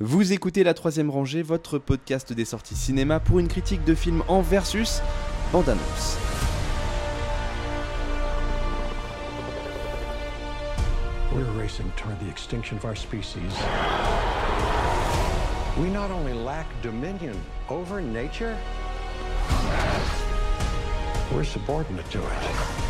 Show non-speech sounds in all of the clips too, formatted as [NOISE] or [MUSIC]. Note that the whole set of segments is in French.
Vous écoutez La Troisième Rangée, votre podcast des sorties cinéma pour une critique de film en versus bande annonce. We're racing toward the extinction of our species. We not only lack dominion over nature, we're subordinate to it.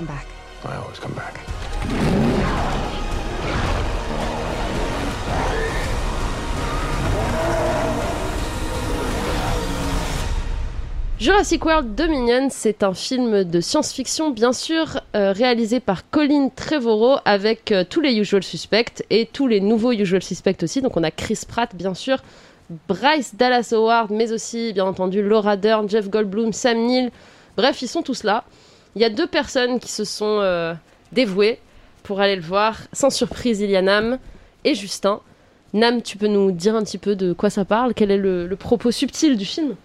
Come back. I always come back. Jurassic World Dominion, c'est un film de science-fiction, bien sûr, euh, réalisé par Colin Trevorrow avec euh, tous les usual suspects et tous les nouveaux usual suspects aussi. Donc on a Chris Pratt, bien sûr, Bryce Dallas Howard, mais aussi, bien entendu, Laura Dern, Jeff Goldblum, Sam Neill. Bref, ils sont tous là. Il y a deux personnes qui se sont euh, dévouées pour aller le voir. Sans surprise, il y a Nam et Justin. Nam, tu peux nous dire un petit peu de quoi ça parle? Quel est le, le propos subtil du film?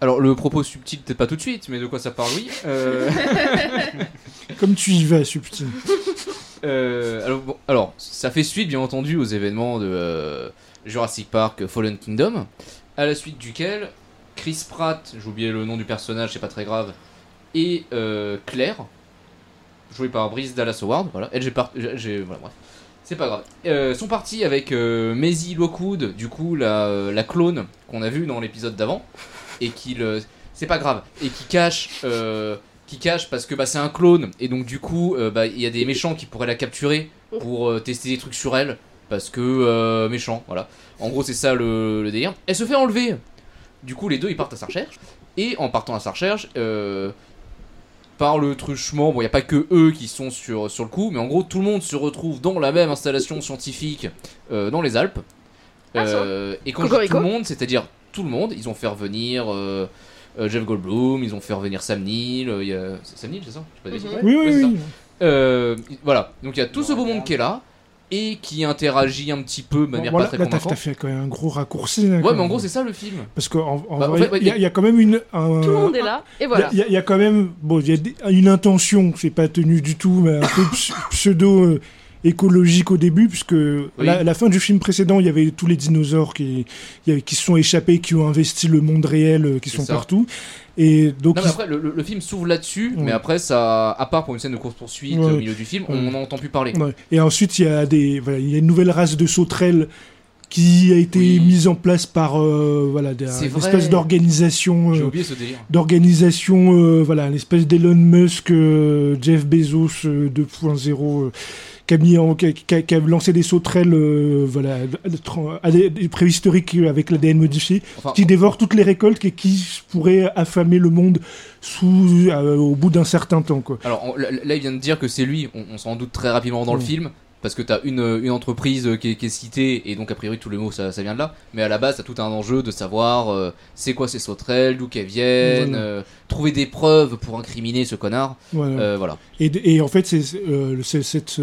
Alors le propos subtil peut-être pas tout de suite, mais de quoi ça parle oui. Euh, [LAUGHS] Comme tu y vas, subtil. euh, alors, bon, alors ça fait suite bien entendu aux événements de euh, Jurassic Park Fallen Kingdom, à la suite duquel Chris Pratt, j'ai oublié le nom du personnage, c'est pas très grave, et euh, Claire, jouée par Brice Dallas Howard, voilà, elle j'ai par- voilà, bref. C'est pas grave. Euh, sont partis avec euh, Maisie Lockwood, du coup la, la clone qu'on a vue dans l'épisode d'avant, et qui le, c'est pas grave, et qui cache, euh, qui cache parce que bah, c'est un clone, et donc du coup euh, bah, il y a des méchants qui pourraient la capturer pour tester des trucs sur elle, parce que méchant, voilà. En gros c'est ça le, le délire. Elle se fait enlever. Du coup les deux ils partent à sa recherche, et en partant à sa recherche, euh, par le truchement, bon, il n'y a pas que eux qui sont sur, sur le coup, mais en gros, tout le monde se retrouve dans la même installation scientifique euh, dans les Alpes. Ah. Euh, et quand je dis tout le monde, c'est-à-dire tout le monde, ils ont fait revenir euh, Jeff Goldblum, ils ont fait revenir Sam Neill, euh, il y a... c'est Sam Neill, c'est ça? Je sais pas Mhm. Oui, Ouais, oui, ça. oui. Euh, voilà, donc il y a tout ce beau monde qui est là, et qui interagit un petit peu de manière Bon, pas très là, t'as convaincante. t'as fait quand même un gros raccourci. là, Ouais, mais en gros, c'est ça le film. Parce qu'en en Bah, en vrai, fait, ouais, il y, a- il y a quand même une. un- Tout le monde est là, et voilà. il y, a- il y a quand même bon, il y a une intention, c'est pas tenu du tout, mais un peu [COUGHS] ps- pseudo euh, écologique au début, puisque la, la fin du film précédent, il y avait tous les dinosaures qui, qui se sont échappés, qui ont investi le monde réel, euh, qui sont ça. partout. Et donc, Non, mais ils- après, le, film s'ouvre là-dessus, Ouais. mais après, ça, à part pour une scène de course-poursuite Ouais. au milieu du film, on n'en entend plus parler. Ouais. Et ensuite, il y a des, voilà, il y a une nouvelle race de sauterelles qui a été Oui. mise en place par, euh, voilà, des- une espèce d'organisation, euh, d'organisation, euh, voilà, une espèce d'Elon Musk, euh, Jeff Bezos euh, 2.0. qui a, mis en- qui, a, qui a- qui a lancé des sauterelles euh, voilà, préhistoriques avec l'ADN modifié, Enfin, qui dévorent toutes les récoltes et qui pourraient affamer le monde sous, euh, au bout d'un certain temps. Quoi. alors on- là, il vient de dire que c'est lui, on, on s'en doute très rapidement dans le film, parce que t'as une, une entreprise qui est, qui est citée, et donc a priori tous les mots ça, ça vient de là, mais à la base t'as tout un enjeu de savoir euh, c'est quoi ces sauterelles, d'où qu'elles viennent, Voilà. euh, trouver des preuves pour incriminer ce connard, Voilà. Euh, voilà. Et, et en fait, c'est cette,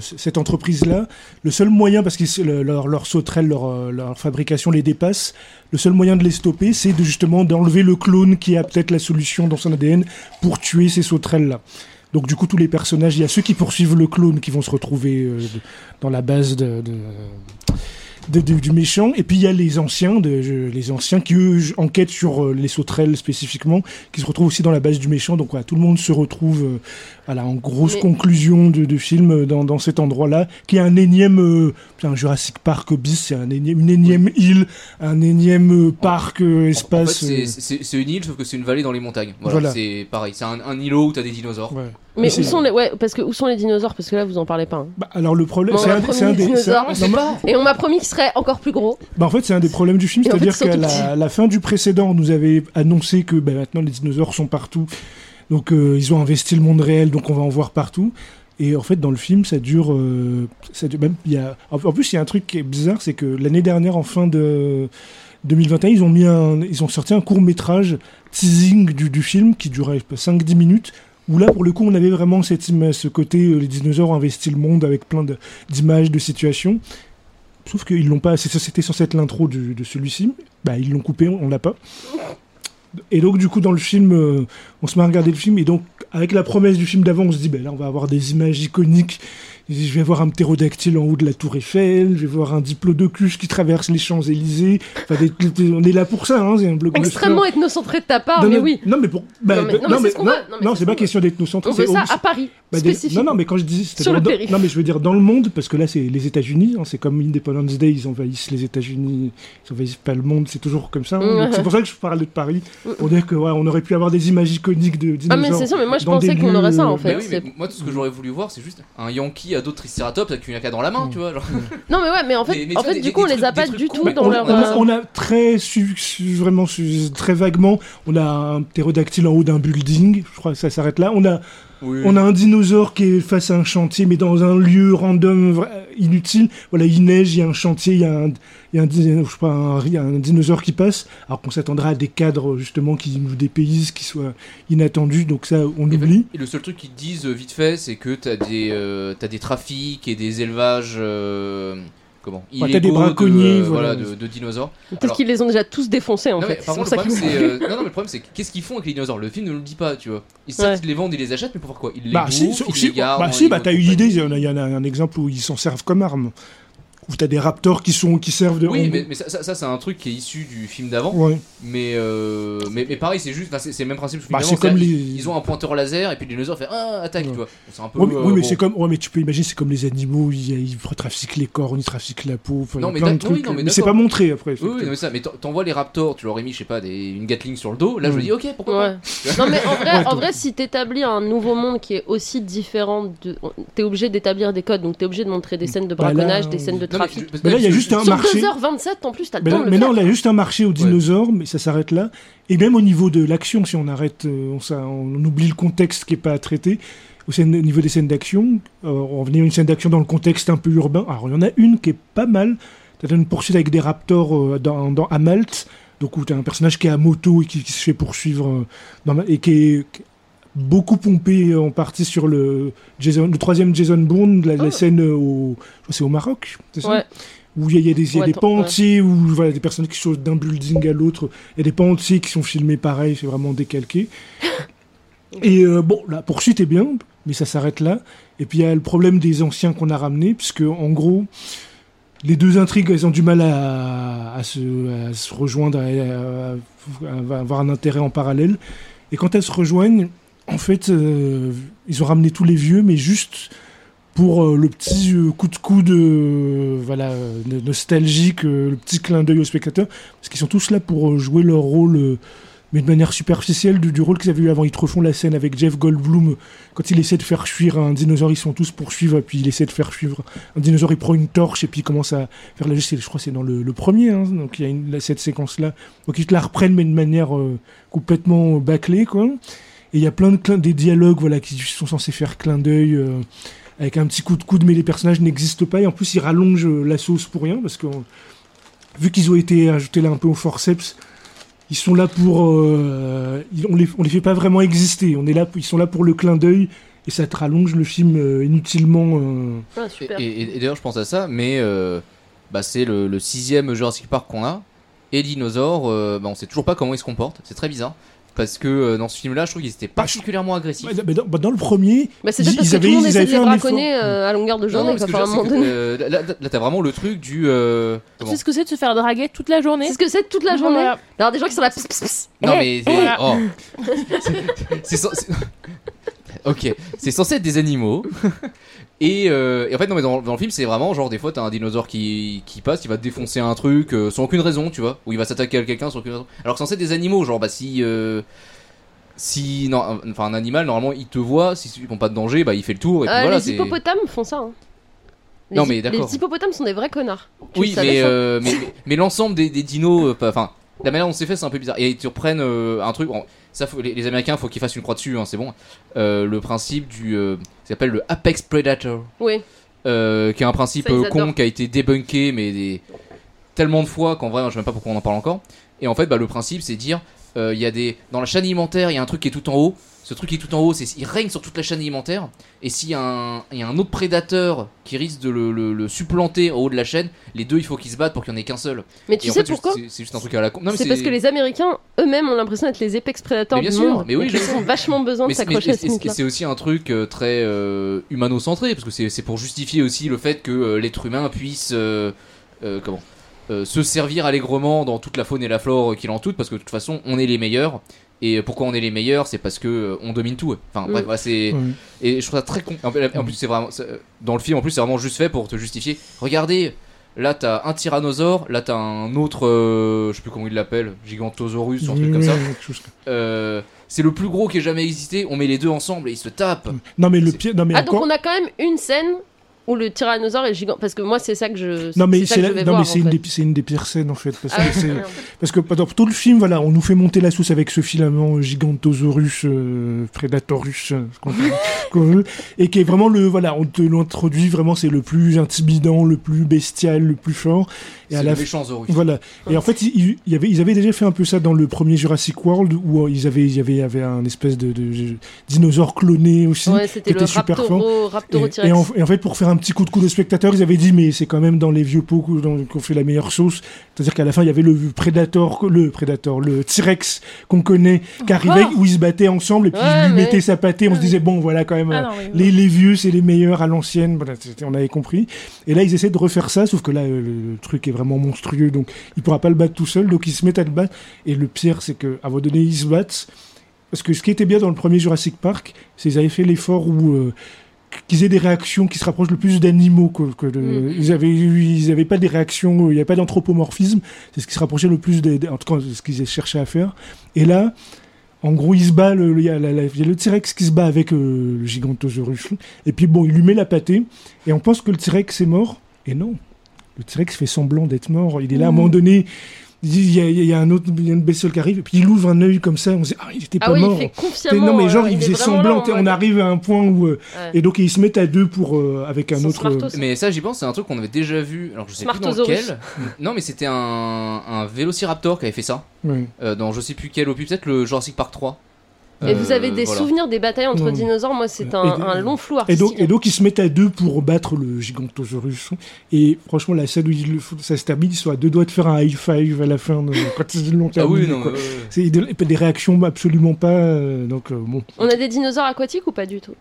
cette entreprise-là, le seul moyen, parce que le- leur, leur sauterelle, leur, leur fabrication les dépasse, le seul moyen de les stopper, c'est de, justement d'enlever le clone qui a peut-être la solution dans son ADN pour tuer ces sauterelles-là. Donc du coup, tous les personnages, il y a ceux qui poursuivent le clone qui vont se retrouver euh, dans la base de, de- de- de- du méchant, et puis il y a les anciens, de, je- les anciens qui eux enquêtent sur euh, les sauterelles spécifiquement, qui se retrouvent aussi dans la base du méchant. Donc voilà, tout le monde se retrouve euh, voilà, en grosse Mais- conclusion de, de film euh, dans, dans cet endroit-là, qui est un énième, euh, un Jurassic Park bis, c'est un énième, une énième île, un énième euh, parc euh, En- en, fait, espace. c'est- une île, sauf que c'est une vallée dans les montagnes. Voilà, Voilà. c'est pareil, c'est un, un îlot où t'as des dinosaures. ouais. Mais où sont les, ouais, parce que où sont les dinosaures? Parce que là, vous en parlez pas. hein. Bah, alors le problème, c'est un, des, un- dinosaures, non, Et on m'a promis qu'ils seraient encore plus gros. Bah en fait, c'est un des problèmes du film, c'est-à-dire qu'à la, la fin du précédent, on nous avait annoncé que bah, maintenant les dinosaures sont partout, donc euh, ils ont investi le monde réel, donc on va en voir partout. Et en fait, dans le film, ça dure, euh, ça dure même. Il y a, en en plus, il y a un truc qui est bizarre, c'est que l'année dernière, en fin de 2021, ils ont mis un, ils ont sorti un court métrage teasing du, du film qui durait 5-10 minutes. Où là, pour le coup, on avait vraiment ce côté, euh, les dinosaures ont investi le monde avec plein d'images, de situations. Sauf qu'ils l'ont pas. C'était censé être l'intro de celui-ci. Bah, ils l'ont coupé, on l'a pas. Et donc, du coup, dans le film, euh, on se met à regarder le film. Et donc, avec la promesse du film d'avant, on se dit, ben là, on va avoir des images iconiques. Je vais voir un ptérodactyle en haut de la Tour Eiffel. Je vais voir un diplodocus qui traverse les Champs-Élysées. Enfin, des- des- on est là pour ça, hein. C'est un blockbuster. Extrêmement ethnocentré de ta part, Non, mais non, oui. Non, mais pour. bah, Non, mais- bah, non, mais c'est ce qu'on non, mais non, c'est ce pas question d'ethnocentré. On veut c'est ça à Paris, bah, des- spécifique. Non, non, mais quand je dis. Sur le dans-. Non, mais je veux dire dans le monde, parce que là, c'est les États-Unis. hein, c'est comme Independence Day, ils envahissent les États-Unis. Ils envahissent pas le monde, c'est toujours comme ça. hein. C'est pour ça que je parlais de Paris. Pour dire que, ouais, on aurait pu avoir des images iconiques de Ah, mais c'est sûr, mais moi je pensais qu'on aurait ça en fait. Moi tout ce que j'aurais voulu voir c'est juste un Yankee à de Triceratops avec une AK dans la main, tu vois. Genre. [LAUGHS] Non, mais ouais, mais en fait, Mais- mais en vois, fait des- du coup, on les a pas du tout dans on, leur. on a, euh, on a très su- su- vraiment su- très vaguement, on a un ptérodactyle en haut d'un building. Je crois que ça s'arrête là. On a On a un dinosaure qui est face à un chantier, mais dans un lieu random, inutile. Voilà, il neige, il y a un chantier, il y a un, il y a un, dino- je sais pas, un, il y a un dinosaure qui passe. Alors qu'on s'attendrait à des cadres, justement, qui nous dépaysent, qui soient inattendus. Donc ça, on Et, oublie. et le seul truc qu'ils disent vite fait, c'est que t'as des, euh, des trafics et des élevages. euh, comment Ouais, t'as des de, braconniers, euh, voilà. de, de dinosaures. Peut-être qu'ils les ont déjà tous défoncés en Non, mais fait. pour contre, ça le qu'ils problème, [LAUGHS] euh, non, non, mais le problème, c'est qu'est-ce qu'ils font avec les dinosaures? Le film ne nous le dit pas, tu vois. Ils savent Ouais. qu'ils les vendent, ils les achètent, mais pourquoi Ils les Bah si, bouffent, si, ils si, les gardent. bah, si, bah t'as eu l'idée, il y en a, il y en a un exemple où ils s'en servent comme arme. Où t'as des raptors qui sont qui servent de. Oui, mais, mais ça, ça, ça, c'est un truc qui est issu du film d'avant. Ouais. Mais, euh, mais, mais pareil, c'est juste, enfin, c'est c'est le même principe. Bah, d'avant, c'est comme c'est-à-dire, les- ils, ont un pointeur laser et puis le dinosaure fait ah, attaque, Ouais. tu vois. C'est un peu. Ouais, mais, euh, oui, mais bon. c'est comme, ouais, mais tu peux imaginer, c'est comme les animaux, ils, ils trafiquent les corps, ils trafiquent la peau, enfin, Non, mais plein de oui, non, mais mais c'est pas montré après. Oui, oui, non, mais ça, mais t'en- t'envoies les raptors, tu leur ai mis, je sais pas, des, une Gatling sur le dos. Là, je me Mm. dis, ok, pourquoi Ouais. [LAUGHS] Non mais en vrai, Ouais, en vrai, si t'établis un nouveau monde qui est aussi différent, de... t'es obligé d'établir des codes, donc t'es obligé de montrer des scènes de Bah braconnage, des scènes de trafic. Mais là, il y a juste un marché. 2h27 en plus, t'as le Mais, temps non, il y a juste un marché aux dinosaures, mais ça s'arrête là. Et même au niveau de l'action, si on arrête, euh, on, oublie le contexte qui est pas à traiter. Au, niveau des scènes d'action, euh, on venait une scène d'action dans le contexte un peu urbain. Alors il y en a une qui est pas mal. T'as une poursuite avec des raptors euh, dans, dans, à Malte, donc où t'as un personnage qui est à moto et qui, qui se fait poursuivre euh, dans et qui est beaucoup pompé en partie sur le Jason, le troisième Jason Bourne, la, la Oh. scène au, au Maroc, c'est ça Ouais. où il y a, il y a des, il y a Ouais, des pans entiers, où voilà, des personnes qui sautent d'un building à l'autre, il y a des pans entiers qui sont filmés pareil, c'est vraiment décalqué. [LAUGHS] Et euh, bon, la poursuite est bien, mais ça s'arrête là. Et puis il y a le problème des anciens qu'on a ramenés, puisque en gros, les deux intrigues, elles ont du mal à, à se, à se rejoindre, à avoir un intérêt en parallèle. Et quand elles se rejoignent, en fait, euh, ils ont ramené tous les vieux, mais juste pour euh, le petit euh, coup de coude voilà, no- nostalgique, le petit clin d'œil au spectateur, parce qu'ils sont tous là pour jouer leur rôle, mais de manière superficielle du, rôle qu'ils avaient eu avant. Ils te refont la scène avec Jeff Goldblum, quand il essaie de faire fuir un dinosaure, ils sont tous poursuivre, puis il essaie de faire suivre un dinosaure, il prend une torche, et puis il commence à faire la geste, je crois que c'est dans le, premier, hein, donc il y a cette séquence-là. Donc ils la reprennent, mais de manière complètement bâclée, quoi. Et il y a plein de clins- des dialogues voilà, qui sont censés faire clin d'œil. euh, avec un petit coup de coude, mais les personnages n'existent pas. Et en plus, ils rallongent euh, la sauce pour rien, parce que vu qu'ils ont été ajoutés là un peu au forceps, ils sont là pour. euh, on, les, on les fait pas vraiment exister. On est là, ils sont là pour le clin d'œil, et ça te rallonge le film euh, inutilement. euh. Ah, Et, super. et- et d'ailleurs, je pense à ça, mais euh, bah, c'est le, le sixième Jurassic Park qu'on a. Et dinosaures, euh, bah, on sait toujours pas comment ils se comportent. C'est très bizarre. Parce que euh, dans ce film-là, je trouve qu'ils étaient particulièrement agressifs. Ouais, mais dans, bah, dans le premier, Bah, c'est ils- parce ils que tout le avaient- monde ils essaie avaient de les fait un braconner euh, à longueur de Non, journée, non, à un moment donné. c'est euh, là, là, là, t'as vraiment le truc du. euh, sais ce que c'est de se faire draguer toute la journée C'est ce que c'est toute la journée. Voilà. Alors, des gens qui sont là. pss, pss, pss. Non Eh, mais c'est- [LAUGHS] voilà. oh. [LAUGHS] C'est- c'est Ok, c'est censé être des animaux. [LAUGHS] Et, euh, et en fait non mais dans, dans le film c'est vraiment genre des fois t'as un dinosaure qui, qui passe, il va te défoncer un truc euh, sans aucune raison, tu vois, ou il va s'attaquer à quelqu'un sans aucune raison. Alors que c'est censé être des animaux, genre bah si euh, si non enfin un animal normalement il te voit, si tu prends pas de danger, bah il fait le tour et puis voilà. les hippopotames font ça. hein. Les Non, mais d'accord. Les hippopotames sont des vrais connards. Tu Oui, mais, mais, mais, mais l'ensemble des, des dinos, enfin, la manière dont c'est fait, c'est un peu bizarre. Et ils te reprennent euh, un truc. bon, ça, faut- les, les Américains, faut qu'ils fassent une croix dessus, hein, c'est bon. Euh, le principe du, euh, ça s'appelle le Apex Predator, Oui. euh, qui est un principe Ça, con qui a été débunké, mais des tellement de fois qu'en vrai, je sais même pas pourquoi on en parle encore. Et en fait, bah, le principe, c'est dire, il y a des dans la chaîne alimentaire, il y a un truc qui est tout en haut. Ce truc qui est tout en haut, c'est il règne sur toute la chaîne alimentaire. Et s'il y, a un- il y a un autre prédateur qui risque de le, le- le supplanter en haut de la chaîne, les deux, il faut qu'ils se battent pour qu'il y en ait qu'un seul. Mais tu Et en sais fait, pourquoi c'est- juste un truc à la con. C'est parce que les Américains eux-mêmes ont l'impression d'être les apex prédateurs bien du sûr, monde. mais oui, ils ont vachement besoin de Mais s'accrocher à ce c'est aussi un truc euh, très euh, humano-centré, parce que c'est c'est pour justifier aussi le fait que euh, l'être humain puisse euh, euh, comment? Euh, se servir allègrement dans toute la faune et la flore qui l'entoure, parce que de toute façon, on est les meilleurs. Et pourquoi on est les meilleurs C'est parce que euh, on domine tout. Enfin bref, Mm. voilà, c'est et je trouve ça très con. En plus, c'est vraiment c'est- dans le film. En plus, c'est vraiment juste fait pour te justifier. Regardez, là t'as un tyrannosaure, là t'as un autre, euh, je sais plus comment il l'appelle, gigantosaurus, ou un truc comme ça. Euh, c'est le plus gros qui ait jamais existé. On met les deux ensemble et ils se tapent. Non, mais le pire. Non, mais Ah donc on a quand même une scène où le tyrannosaure est gigant parce que moi c'est ça que je Non mais c'est en une fait. une des pires scènes en fait parce Ah que parce que pendant tout le film voilà on nous fait monter la sauce avec ce filament gigantosaurus euh, predatorus euh, ce qu'on veut- [LAUGHS] qu'on veut, et qui est vraiment le voilà on te l'introduit vraiment c'est le plus intimidant le plus bestial le plus fort et C'est à le la méchant Zorus. voilà. Et en fait, ils avaient déjà fait un peu ça dans le premier Jurassic World, où euh, ils avaient, il y avait, avait un espèce de, de dinosaure cloné aussi. Ouais, c'était qui le était super Raptoro, Et, Raptoro-T-Rex. et en, et en fait, pour faire un petit coup de coup de spectateur, ils avaient dit, mais c'est quand même dans les vieux pots qu'on fait la meilleure sauce. C'est-à-dire qu'à la fin, il y avait le Predator, le Predator, le T-Rex qu'on connaît, qui arrivait, où ils se battaient ensemble, et puis Ouais, ils lui mais- mettaient sa pâtée. On se disait, bon, voilà, quand même, Ah euh, non, oui, oui. les, les vieux, c'est les meilleurs à l'ancienne. Voilà, on avait compris. Et là, ils essaient de refaire ça, sauf que là, euh, le, le truc est vraiment monstrueux, donc il pourra pas le battre tout seul. Donc ils se mettent à le battre. Et le pire, c'est que à un moment donné, ils se battent. Parce que ce qui était bien dans le premier Jurassic Park, c'est qu'ils avaient fait l'effort où euh, qu'ils aient des réactions qui se rapprochent le plus d'animaux que, que de- Mhm. ils avaient ils avaient pas des réactions il n'y avait pas d'anthropomorphisme c'est ce qui se rapprochait le plus des, en tout cas ce qu'ils cherchaient à faire. Et là en gros il se bat le- il y a, y a le T-Rex qui se bat avec euh, le gigantosaurus et puis bon il lui met la pâtée. Et on pense que le T-Rex est mort. Et non. Le T-Rex fait semblant d'être mort. Il est là à un Mhm. moment donné il il y, a, il y a un autre il y a une bestiole qui arrive et puis il ouvre un œil comme ça on se dit ah il était pas Ah oui, mort il fait non mais genre euh, il est faisait semblant là on arrive à un point où euh, Ouais. et donc ils se mettent à deux pour euh, avec un autre. Smartos. Mais ça, j'y pense, c'est un truc qu'on avait déjà vu. Alors, je sais plus dans lequel. Non, mais c'était un, un Vélociraptor qui avait fait ça. ouais. euh, dans je sais plus quel opus, peut-être le Jurassic Park 3. Et Euh, vous avez des voilà. souvenirs des batailles entre Ouais. dinosaures Moi, c'est un, long flou Et artistique. donc, et donc ils se mettent à deux pour battre le gigantosaurus. Et franchement la scène où ils le font, ça se termine, ils sont à deux doigts de faire un high five à la fin de- [LAUGHS] quand ils l'ont Ah terminé. oui, non. quoi. ouais, ouais. C'est des, des réactions absolument pas. euh, donc euh, bon. On a des dinosaures aquatiques ou pas du tout?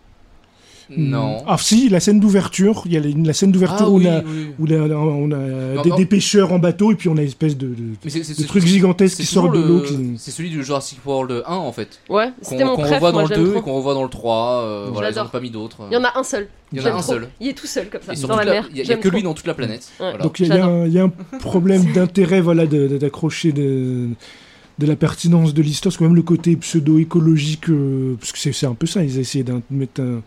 Non. Ah si, la scène d'ouverture. Il y a la, la scène d'ouverture Ah où oui, on a, oui. où là, on a Non, des, non. des pêcheurs en bateau et puis on a une espèce de, de, Mais c'est- c'est- de c'est- truc gigantesque qui sort de l'eau. le- Qui... C'est celui du Jurassic World 1 en fait. Ouais, Qu'on c'était mon qu'on préf, revoit moi dans le j'aime 2 trop. et qu'on revoit dans le 3. euh, voilà, ils en J'adore. ont pas mis d'autres. Il y en a un seul. Il y en a un trop. seul. Il est tout seul comme ça, dans la mer. Il y a- que lui dans toute la planète. Donc il y, a- un- problème [LAUGHS] d'intérêt voilà, d'accrocher de, de la pertinence de l'histoire, parce que même le côté pseudo-écologique, euh, parce que c'est c'est un peu ça, ils essayaient de mettre un-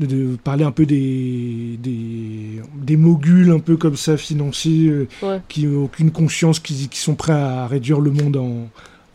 de, de parler un peu des, des, des moguls un peu comme ça financiers euh, Ouais. qui n'ont aucune conscience, qui, qui sont prêts à réduire le monde en,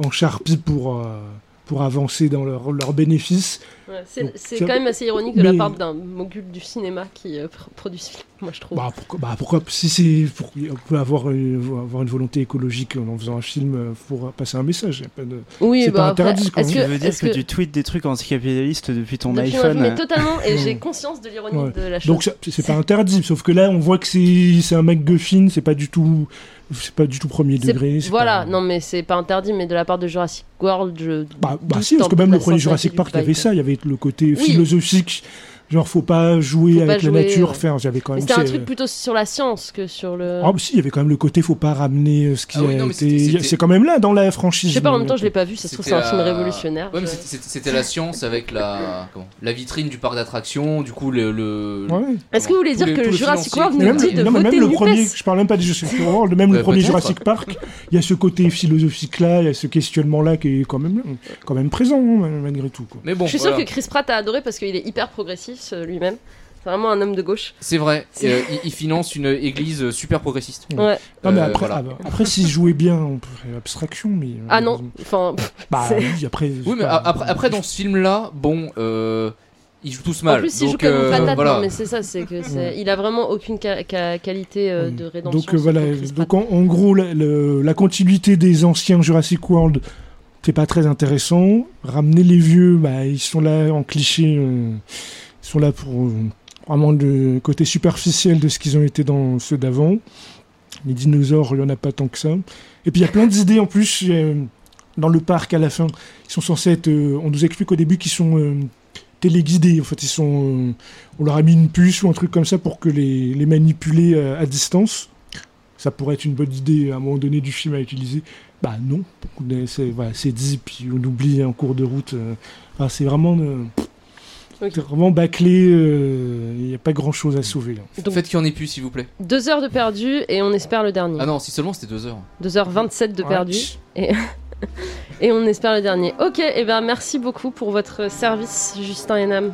en charpie pour, euh, pour avancer dans leurs leurs bénéfices. Ouais, c'est quand même assez ironique de la part d'un mogul du cinéma qui euh, pr- produit ce film, moi je trouve. Bah pourquoi, bah pourquoi si c'est pour on peut avoir une, avoir une volonté écologique en faisant un film euh, pour passer un message. y a pas de... oui, c'est bah pas après, interdit, est-ce Tu veux dire que, que tu tweets des trucs anticapitalistes depuis ton depuis iPhone Mais euh, totalement, et [LAUGHS] j'ai conscience de l'ironie Ouais. de la chose. Donc c'est pas interdit, sauf que là on voit que c'est c'est un MacGuffin, c'est pas du tout c'est pas du tout premier degré. Voilà, pas- non mais c'est pas interdit, mais de la part de Jurassic World, je. Bah, bah si, parce que même le premier Jurassic Park, il y avait ça, il y avait le côté Oui. philosophique, genre faut pas jouer Faut avec pas la jouer, nature, ouais. faire. J'avais quand Mais même. c'était un truc plutôt sur la science que sur le. Ah, bah si, il y avait quand même le côté faut pas ramener euh, ce qui Ah oui, a non, mais été. C'est quand même là dans la franchise. je sais pas, en mais- même temps je l'ai pas vu, ça se trouve c'est un film révolutionnaire. Ouais, mais je- c'était- la science avec la, comment la vitrine du parc d'attractions, du coup le. le- Ouais. Est-ce que vous voulez dire que le Jurassic. World Mais nous même, dit de non, mais voter même le premier, je parle même pas du Jurassic [LAUGHS] World, même le premier. Jurassic Park, il y a ce côté philosophique là, il y a ce questionnement là qui est quand même, quand même présent hein, malgré tout. Quoi. Mais bon, Je suis sûre que Chris Pratt a adoré parce qu'il est hyper progressif ce- lui-même. C'est vraiment un homme de gauche. c'est vrai. [LAUGHS] Euh, il, il finance une église euh, super progressiste. Ouais. Ouais. Non, mais Euh, après, voilà. ah bah, après s'il jouait bien, on peut faire abstraction, mais. euh, Ah non, enfin, [LAUGHS] Bah oui, après. Oui, mais a- après, après dans ce film-là, bon, euh, ils jouent tous mal. En plus, il donc, joue comme une euh, patate, voilà. non, mais c'est ça, c'est que c'est... il a vraiment aucune ca- ca- qualité euh, de rédemption. Donc euh, voilà, donc en, en gros, la, le- la continuité des anciens Jurassic World, c'est pas très intéressant. Ramener les vieux, bah, ils sont là en cliché, euh, sont là pour vraiment le côté superficiel de ce qu'ils ont été dans ceux d'avant. Les dinosaures, il y en a pas tant que ça. Et puis il y a plein d'idées en plus euh, dans le parc à la fin. Ils sont censés être, euh, on nous explique au début qu'ils sont euh, téléguidés. En fait, ils sont, on leur a mis une puce ou un truc comme ça pour que les, les manipuler à distance. Ça pourrait être une bonne idée à un moment donné du film à utiliser. Bah non, c'est voilà, dit, puis on oublie en cours de route. c'est vraiment, euh, c'est vraiment bâclé. euh, Il n'y a pas grand chose à sauver. là. Donc, Faites qu'il y en ait plus, s'il vous plaît. deux heures de perdu et on espère le dernier. Ah non, si seulement c'était deux heures. 2h27 de perdu Ouais. [LAUGHS] et on espère le dernier. Ok, et ben merci beaucoup pour votre service, Justin Enam.